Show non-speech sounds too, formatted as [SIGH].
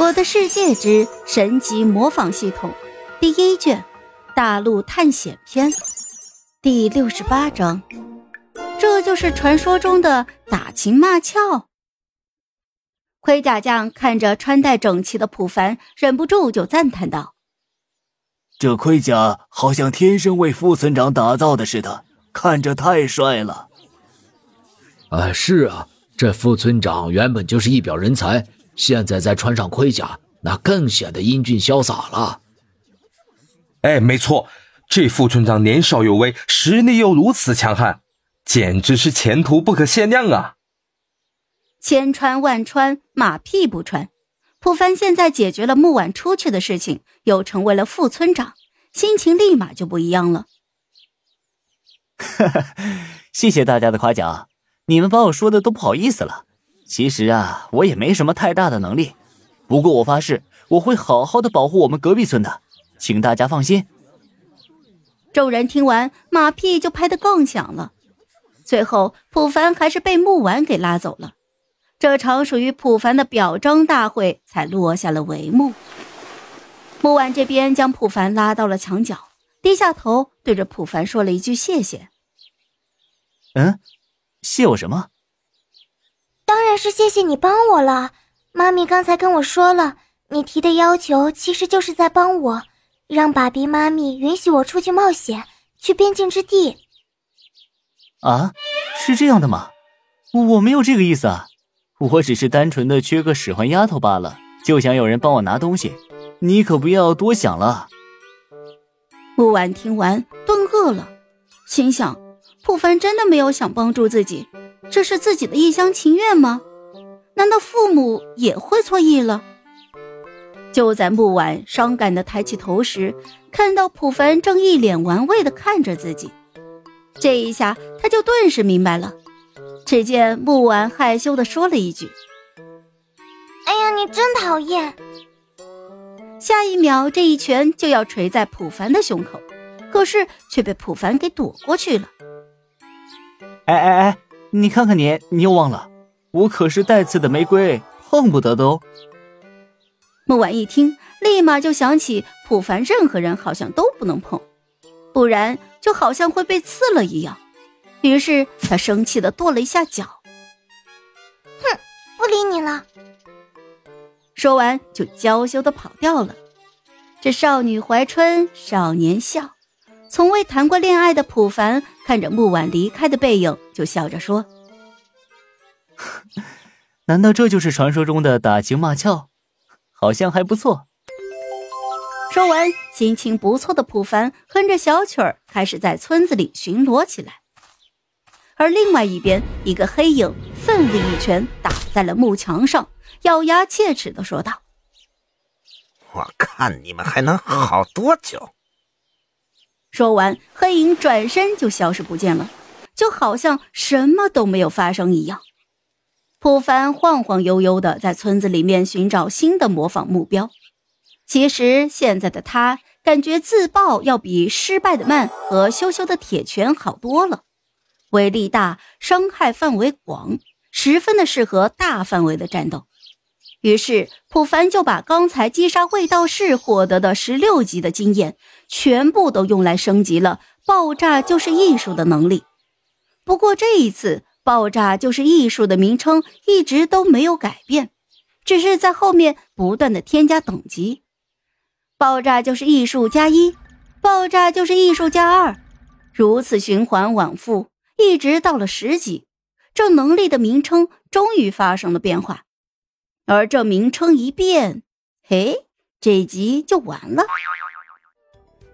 我的世界之神级模仿系统第一卷大陆探险篇第六十八章，这就是传说中的打情骂俏。盔甲匠看着穿戴整齐的普凡，忍不住就赞叹道：“这盔甲好像天生为副村长打造的似的，看着太帅了。”啊，是啊，这副村长原本就是一表人才。现在再穿上盔甲，那更显得英俊潇洒了。哎，没错，这副村长年少有为，实力又如此强悍，简直是前途不可限量啊！千穿万穿，马屁不穿。普凡现在解决了木婉出去的事情，又成为了副村长，心情立马就不一样了。哈哈，谢谢大家的夸奖，你们把我说的都不好意思了。其实啊，我也没什么太大的能力，不过我发誓我会好好的保护我们隔壁村的，请大家放心。众人听完，马屁就拍得更响了。最后，普凡还是被木婉给拉走了，这场属于普凡的表彰大会才落下了帷幕。木婉这边将普凡拉到了墙角，低下头对着普凡说了一句谢谢。嗯，谢我什么？当然是谢谢你帮我了，妈咪刚才跟我说了，你提的要求其实就是在帮我，让爸比妈咪允许我出去冒险，去边境之地。啊，是这样的吗？我没有这个意思啊，我只是单纯的缺个使唤丫头罢了，就想有人帮我拿东西，你可不要多想了。木婉听完顿愕了，心想：普凡真的没有想帮助自己。这是自己的一厢情愿吗？难道父母也会错意了？就在木婉伤感的抬起头时，看到普凡正一脸玩味的看着自己，这一下他就顿时明白了。只见木婉害羞的说了一句：“哎呀，你真讨厌！”下一秒，这一拳就要捶在普凡的胸口，可是却被普凡给躲过去了。哎哎哎！你看看你，你又忘了，我可是带刺的玫瑰，碰不得的哦。木婉一听，立马就想起普凡，任何人好像都不能碰，不然就好像会被刺了一样。于是他生气的跺了一下脚，哼，不理你了。说完就娇羞的跑掉了。这少女怀春，少年笑。从未谈过恋爱的普凡看着木婉离开的背影，就笑着说：“ [LAUGHS] 难道这就是传说中的打情骂俏？好像还不错。”说完，心情不错的普凡哼着小曲儿，开始在村子里巡逻起来。而另外一边，一个黑影奋力一拳打在了木墙上，咬牙切齿的说道：“我看你们还能好多久？”说完，黑影转身就消失不见了，就好像什么都没有发生一样。普凡晃晃悠悠的在村子里面寻找新的模仿目标。其实现在的他感觉自爆要比失败的慢和羞羞的铁拳好多了，威力大，伤害范围广，十分的适合大范围的战斗。于是，普凡就把刚才击杀卫道士获得的十六级的经验，全部都用来升级了“爆炸就是艺术”的能力。不过这一次，“爆炸就是艺术”的名称一直都没有改变，只是在后面不断的添加等级，“爆炸就是艺术加一”，“爆炸就是艺术加二”，如此循环往复，一直到了十级，这能力的名称终于发生了变化。而这名称一变，嘿，这集就完了。